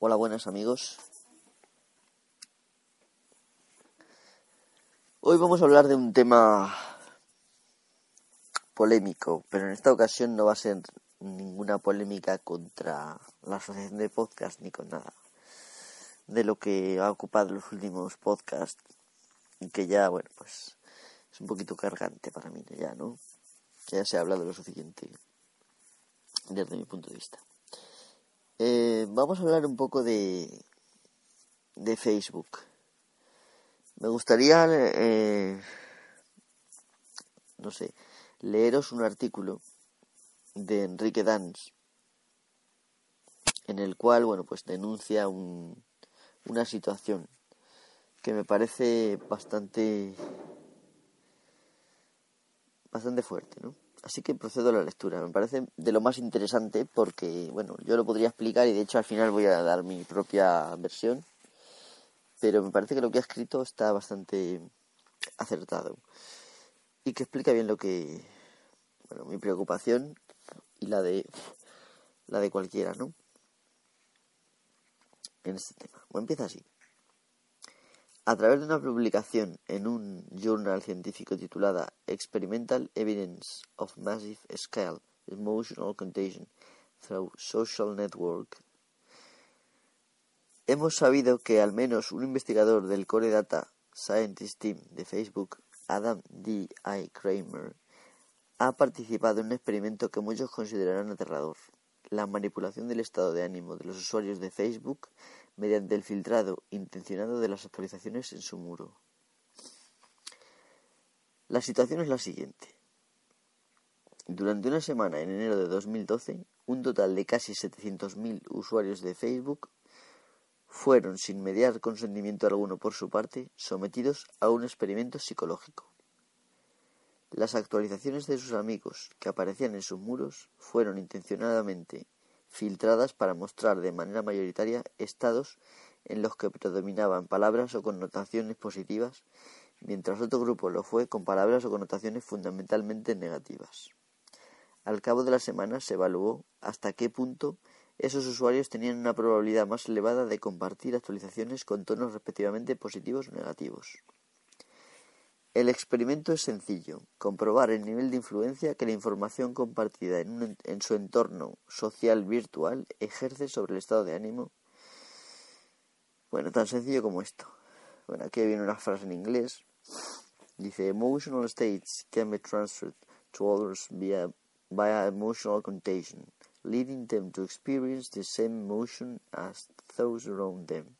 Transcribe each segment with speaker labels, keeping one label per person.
Speaker 1: Hola, buenas amigos. Hoy vamos a hablar de un tema polémico, pero en esta ocasión no va a ser ninguna polémica contra la asociación de podcast ni con nada de lo que ha ocupado los últimos podcasts y que ya, bueno, pues es un poquito cargante para mí ya, ¿no? Ya se ha hablado lo suficiente desde mi punto de vista. Eh, vamos a hablar un poco de, de Facebook. Me gustaría, eh, no sé, leeros un artículo de Enrique Dans en el cual, bueno, pues denuncia un, una situación que me parece bastante bastante fuerte, ¿no? Así que procedo a la lectura. Me parece de lo más interesante porque, bueno, yo lo podría explicar y de hecho al final voy a dar mi propia versión. Pero me parece que lo que ha escrito está bastante acertado y que explica bien lo que, bueno, mi preocupación y la de la de cualquiera, ¿no? En este tema. Bueno, empieza así. A través de una publicación en un journal científico titulada Experimental Evidence of Massive Scale Emotional Contagion Through Social Network, hemos sabido que al menos un investigador del Core Data Scientist Team de Facebook, Adam D. I. Kramer, ha participado en un experimento que muchos considerarán aterrador, la manipulación del estado de ánimo de los usuarios de Facebook mediante el filtrado intencionado de las actualizaciones en su muro. La situación es la siguiente. Durante una semana en enero de 2012, un total de casi 700.000 usuarios de Facebook fueron, sin mediar consentimiento alguno por su parte, sometidos a un experimento psicológico. Las actualizaciones de sus amigos que aparecían en sus muros fueron intencionadamente filtradas para mostrar de manera mayoritaria estados en los que predominaban palabras o connotaciones positivas, mientras otro grupo lo fue con palabras o connotaciones fundamentalmente negativas. Al cabo de la semana se evaluó hasta qué punto esos usuarios tenían una probabilidad más elevada de compartir actualizaciones con tonos respectivamente positivos o negativos. El experimento es sencillo, comprobar el nivel de influencia que la información compartida en, su entorno social virtual ejerce sobre el estado de ánimo. Bueno, tan sencillo como esto. Bueno, aquí viene una frase en inglés. Dice, emotional states can be transferred to others via, via emotional contagion, leading them to experience the same emotion as those around them.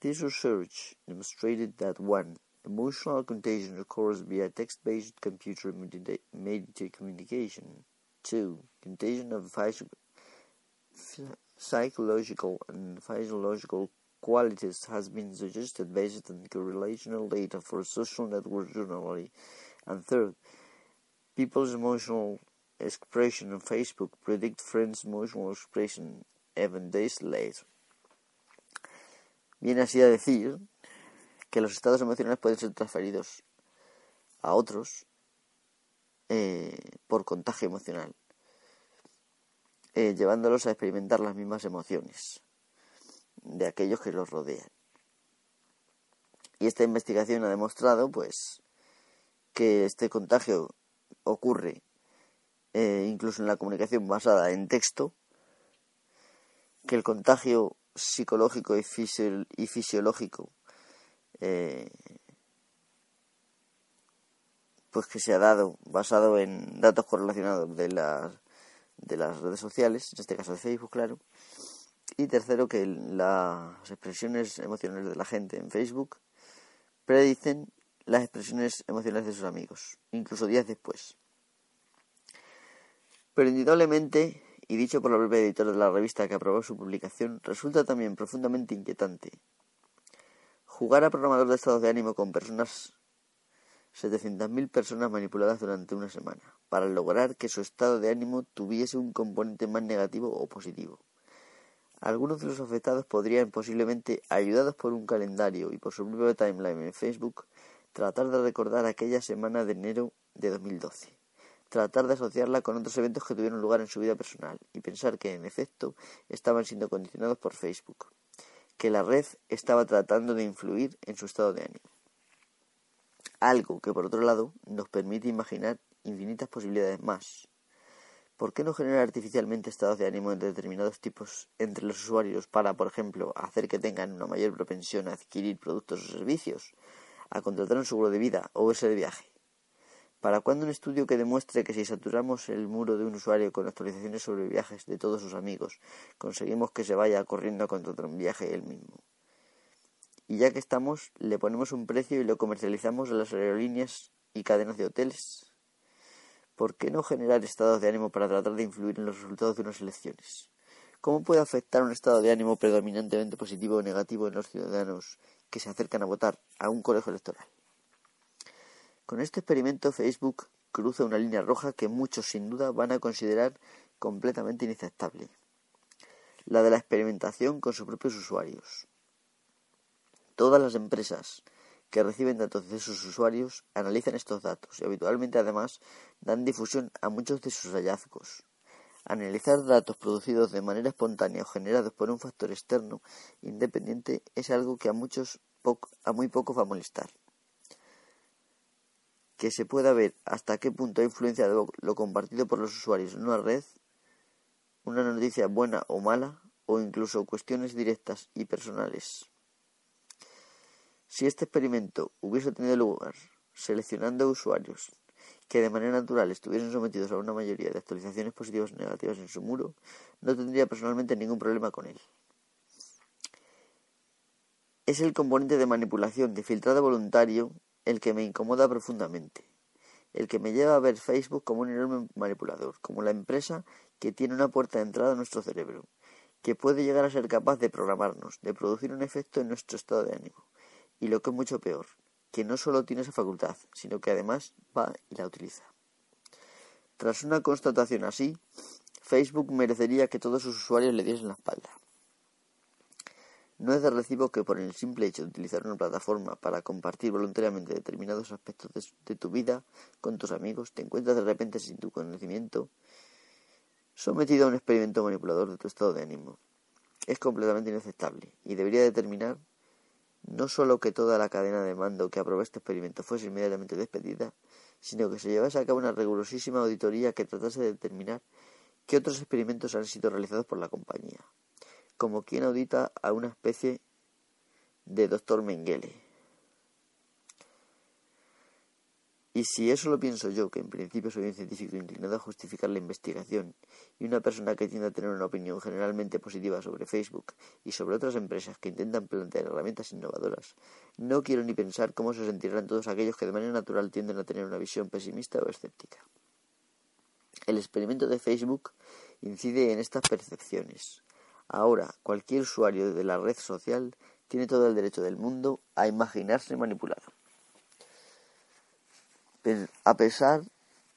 Speaker 1: This research demonstrated that one Emotional contagion occurs via text-based computer-mediated communication. 2. Contagion of psychological and physiological qualities has been suggested based on correlational data for social networks generally. And third, people's emotional expression on Facebook predict friends' emotional expression even days later. Viene así a decir que los estados emocionales pueden ser transferidos a otros eh, por contagio emocional, eh, llevándolos a experimentar las mismas emociones de aquellos que los rodean. Y esta investigación ha demostrado, pues, que este contagio ocurre eh, incluso en la comunicación basada en texto, que el contagio psicológico y fisiológico eh, pues que se ha dado basado en datos correlacionados de las, de las redes sociales, en este caso de Facebook, claro. Y tercero, que las expresiones emocionales de la gente en Facebook predicen las expresiones emocionales de sus amigos, incluso días después. Pero indudablemente, y dicho por la propia editora de la revista que aprobó su publicación, resulta también profundamente inquietante Jugar a programador de estados de ánimo con personas 700.000 personas manipuladas durante una semana, para lograr que su estado de ánimo tuviese un componente más negativo o positivo. Algunos de los afectados podrían posiblemente, ayudados por un calendario y por su propio timeline en Facebook, tratar de recordar aquella semana de enero de 2012, tratar de asociarla con otros eventos que tuvieron lugar en su vida personal y pensar que, en efecto, estaban siendo condicionados por Facebook, que la red estaba tratando de influir en su estado de ánimo. Algo que, por otro lado, nos permite imaginar infinitas posibilidades más. ¿Por qué no generar artificialmente estados de ánimo de determinados tipos entre los usuarios para, por ejemplo, hacer que tengan una mayor propensión a adquirir productos o servicios, a contratar un seguro de vida o ese de viaje? ¿Para cuándo un estudio que demuestre que si saturamos el muro de un usuario con actualizaciones sobre viajes de todos sus amigos, conseguimos que se vaya corriendo a contratar un viaje él mismo? Y ya que estamos, le ponemos un precio y lo comercializamos a las aerolíneas y cadenas de hoteles. ¿Por qué no generar estados de ánimo para tratar de influir en los resultados de unas elecciones? ¿Cómo puede afectar un estado de ánimo predominantemente positivo o negativo en los ciudadanos que se acercan a votar a un colegio electoral? Con este experimento Facebook cruza una línea roja que muchos sin duda van a considerar completamente inaceptable, la de la experimentación con sus propios usuarios. Todas las empresas que reciben datos de sus usuarios analizan estos datos y habitualmente además dan difusión a muchos de sus hallazgos. Analizar datos producidos de manera espontánea o generados por un factor externo independiente es algo que a muchos a muy pocos va a molestar. Que se pueda ver hasta qué punto ha influenciado lo compartido por los usuarios en una red, una noticia buena o mala, o incluso cuestiones directas y personales. Si este experimento hubiese tenido lugar seleccionando usuarios que de manera natural estuviesen sometidos a una mayoría de actualizaciones positivas o negativas en su muro, no tendría personalmente ningún problema con él. Es el componente de manipulación de filtrado voluntario el que me incomoda profundamente, el que me lleva a ver Facebook como un enorme manipulador, como la empresa que tiene una puerta de entrada a nuestro cerebro, que puede llegar a ser capaz de programarnos, de producir un efecto en nuestro estado de ánimo, y lo que es mucho peor, que no solo tiene esa facultad, sino que además va y la utiliza. Tras una constatación así, Facebook merecería que todos sus usuarios le diesen la espalda. No es de recibo que por el simple hecho de utilizar una plataforma para compartir voluntariamente determinados aspectos de, tu vida con tus amigos, te encuentres de repente sin tu conocimiento sometido a un experimento manipulador de tu estado de ánimo. Es completamente inaceptable y debería determinar no solo que toda la cadena de mando que aprobó este experimento fuese inmediatamente despedida, sino que se llevase a cabo una rigurosísima auditoría que tratase de determinar qué otros experimentos han sido realizados por la compañía, como quien audita a una especie de doctor Mengele. Y si eso lo pienso yo, que en principio soy un científico inclinado a justificar la investigación y una persona que tiende a tener una opinión generalmente positiva sobre Facebook y sobre otras empresas que intentan plantear herramientas innovadoras, no quiero ni pensar cómo se sentirán todos aquellos que de manera natural tienden a tener una visión pesimista o escéptica. El experimento de Facebook incide en estas percepciones. Ahora, cualquier usuario de la red social tiene todo el derecho del mundo a imaginarse manipulado a pesar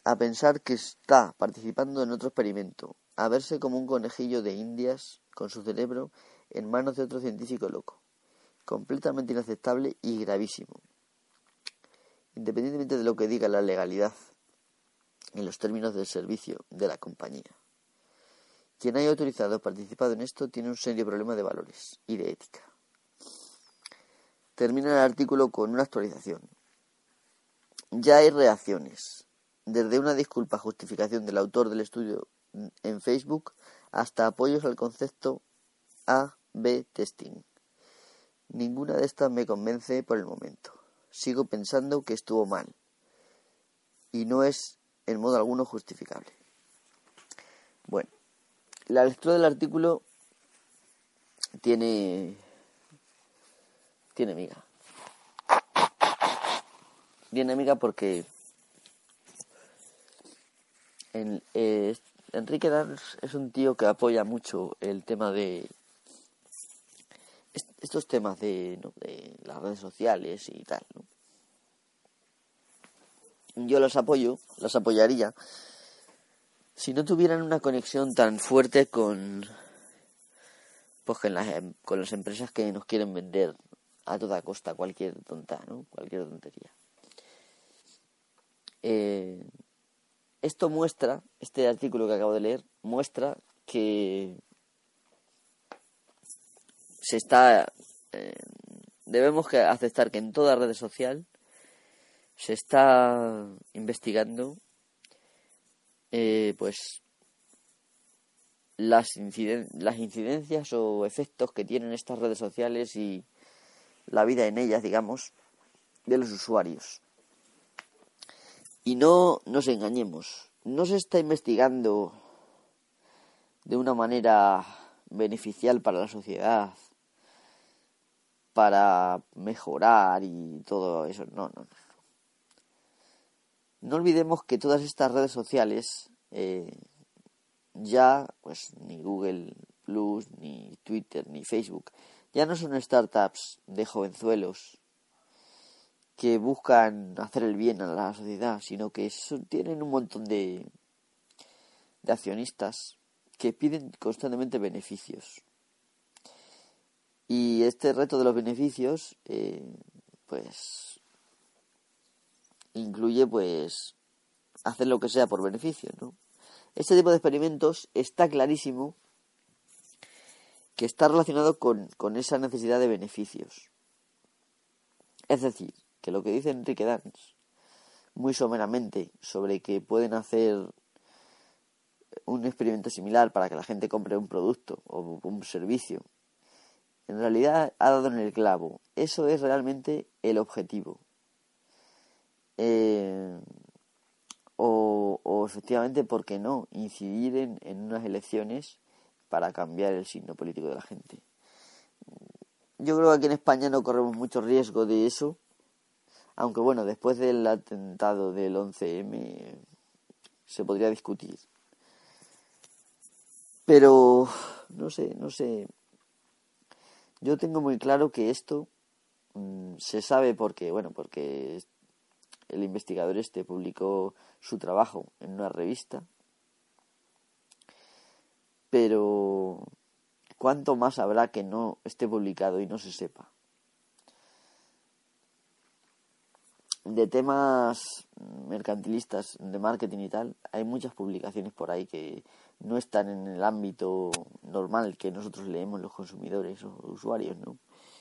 Speaker 1: a pensar que está participando en otro experimento, a verse como un conejillo de indias con su cerebro en manos de otro científico loco, completamente inaceptable y gravísimo. Independientemente de lo que diga la legalidad en los términos del servicio de la compañía. Quien haya autorizado o participado en esto tiene un serio problema de valores y de ética. Termina el artículo con una actualización. Ya hay reacciones, desde una disculpa justificación del autor del estudio en Facebook hasta apoyos al concepto A-B testing. Ninguna de estas me convence por el momento. Sigo pensando que estuvo mal y no es en modo alguno justificable. Bueno, la lectura del artículo tiene tiene miga bien amiga porque eh, Enrique Dans es un tío que apoya mucho el tema de estos temas de, de las redes sociales y tal. Yo los apoyo, los apoyaría si no tuvieran una conexión tan fuerte con pues con las, con las empresas que nos quieren vender a toda costa cualquier tonta, ¿no? Cualquier tontería. Eh, esto muestra, este artículo que acabo de leer, muestra que se está, eh, debemos aceptar que en toda red social se está investigando, eh, pues las, las incidencias o efectos que tienen estas redes sociales y la vida en ellas, digamos, de los usuarios. Y no nos engañemos, no se está investigando de una manera beneficial para la sociedad, para mejorar y todo eso. No, no, no. No olvidemos que todas estas redes sociales eh, ya, pues ni Google Plus, ni Twitter, ni Facebook, ya no son startups de jovenzuelos que buscan hacer el bien a la sociedad, sino que tienen un montón de, de accionistas que piden constantemente beneficios. Y este reto de los beneficios, eh, pues, incluye, pues, hacer lo que sea por beneficio, ¿no? Este tipo de experimentos está clarísimo que está relacionado con, con esa necesidad de beneficios. Es decir, que lo que dice Enrique Dance, muy someramente, sobre que pueden hacer un experimento similar para que la gente compre un producto o un servicio, en realidad ha dado en el clavo. Eso es realmente el objetivo. Eh, o, efectivamente, ¿por qué no? Incidir en, en unas elecciones para cambiar el signo político de la gente. Yo creo que aquí en España no corremos mucho riesgo de eso, aunque bueno, después del atentado del 11M se podría discutir. Pero no sé, no sé. Yo tengo muy claro que esto mmm, se sabe porque, bueno, porque el investigador este publicó su trabajo en una revista. Pero ¿cuánto más habrá que no esté publicado y no se sepa? de temas mercantilistas, de marketing y tal, hay muchas publicaciones por ahí que no están en el ámbito normal que nosotros leemos los consumidores o usuarios, ¿no?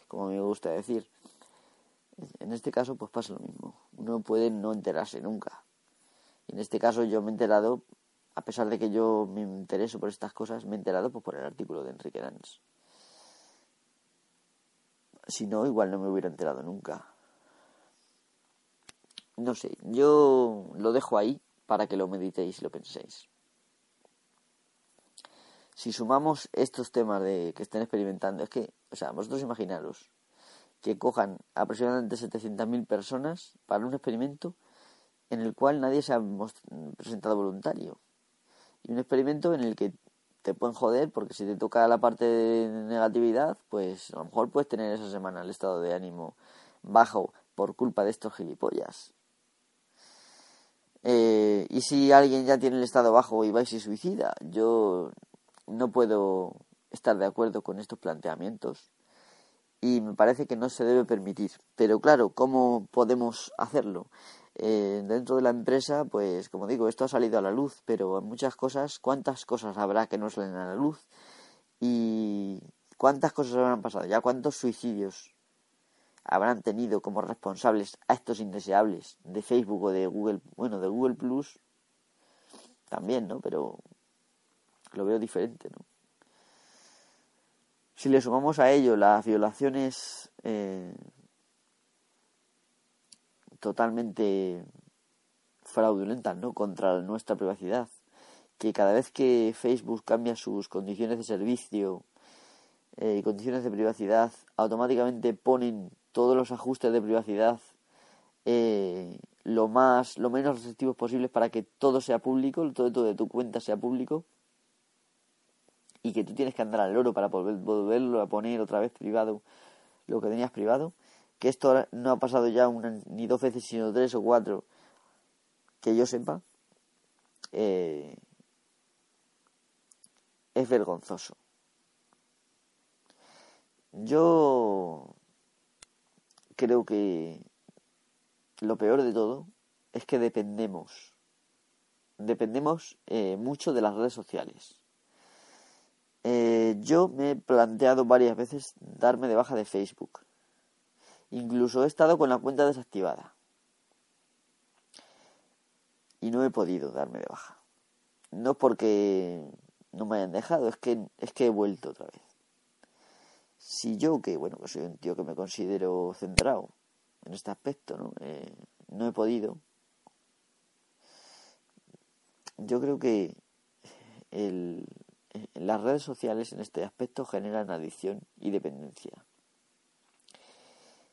Speaker 1: Como me gusta decir. En este caso, pues pasa lo mismo. Uno puede no enterarse nunca. Y en este caso yo me he enterado, a pesar de que yo me intereso por estas cosas, me he enterado pues, por el artículo de Enrique Dance. Si no, igual no me hubiera enterado nunca no sé, yo lo dejo ahí para que lo meditéis y lo penséis. Si sumamos estos temas de que estén experimentando, es que, o sea, vosotros imaginaros que cojan aproximadamente 700.000 personas para un experimento en el cual nadie se ha presentado voluntario. Y un experimento en el que te pueden joder porque si te toca la parte de negatividad, pues a lo mejor puedes tener esa semana el estado de ánimo bajo por culpa de estos gilipollas. Eh, y si alguien ya tiene el estado bajo y va y se suicida, yo no puedo estar de acuerdo con estos planteamientos y me parece que no se debe permitir. Pero claro, ¿cómo podemos hacerlo? Eh, dentro de la empresa, pues como digo, esto ha salido a la luz, pero muchas cosas, ¿cuántas cosas habrá que no salen a la luz? ¿Y cuántas cosas habrán pasado? ¿Ya cuántos suicidios habrán tenido como responsables a estos indeseables de Facebook o de Google, bueno, de Google Plus también, ¿no? Pero lo veo diferente, ¿no? Si le sumamos a ello las violaciones eh, totalmente fraudulentas, ¿no? Contra nuestra privacidad, que cada vez que Facebook cambia sus condiciones de servicio eh, y condiciones de privacidad, automáticamente ponen todos los ajustes de privacidad eh, lo más lo menos restrictivos posibles para que todo sea público, todo, de tu cuenta sea público y que tú tienes que andar al loro para volverlo a poner otra vez privado lo que tenías privado, que esto no ha pasado ya una, ni dos veces sino tres o cuatro que yo sepa, eh, es vergonzoso. Yo creo que lo peor de todo es que dependemos dependemos eh, mucho de las redes sociales. Eh, yo me he planteado varias veces darme de baja de Facebook. Incluso he estado con la cuenta desactivada. Y no he podido darme de baja. No porque no me hayan dejado, es que, es que he vuelto otra vez. Si yo, que bueno, que soy un tío que me considero centrado en este aspecto, ¿no? Eh, no he podido. Yo creo que el, las redes sociales en este aspecto generan adicción y dependencia.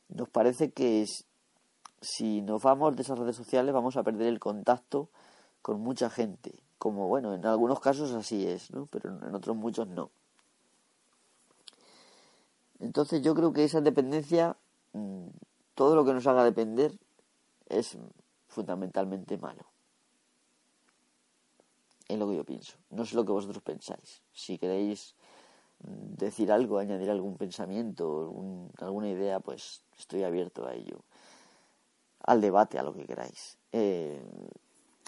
Speaker 1: Nos parece que si nos vamos de esas redes sociales vamos a perder el contacto con mucha gente, como bueno, en algunos casos así es, ¿no? pero en otros muchos no. Entonces yo creo que esa dependencia, mm, todo lo que nos haga depender es fundamentalmente malo. Es lo que yo pienso. No sé lo que vosotros pensáis. Si queréis mm, decir algo, añadir algún pensamiento, alguna idea, pues estoy abierto a ello. Al debate, a lo que queráis. Eh,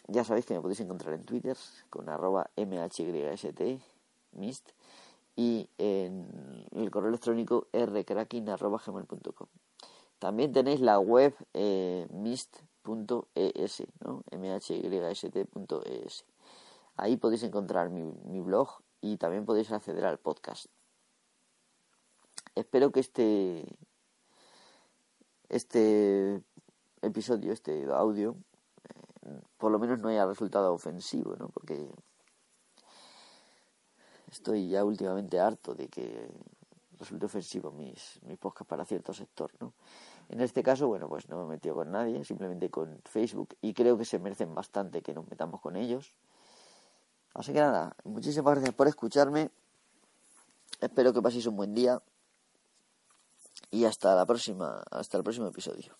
Speaker 1: ya sabéis que me podéis encontrar en Twitter con arroba mhyst, mist, y en el correo electrónico rcracking.gmail.com. También tenéis la web eh, mist.es, ¿no? mhyst.es. Ahí podéis encontrar mi, blog y también podéis acceder al podcast. Espero que este este episodio, este audio, eh, por lo menos no haya resultado ofensivo, ¿no? Porque estoy ya últimamente harto de que resulte ofensivo mis, mis podcasts para cierto sector, ¿no? En este caso, bueno, pues no me he metido con nadie, simplemente con Facebook y creo que se merecen bastante que nos metamos con ellos. Así que nada, muchísimas gracias por escucharme. Espero que paséis un buen día. Y hasta la próxima, hasta el próximo episodio.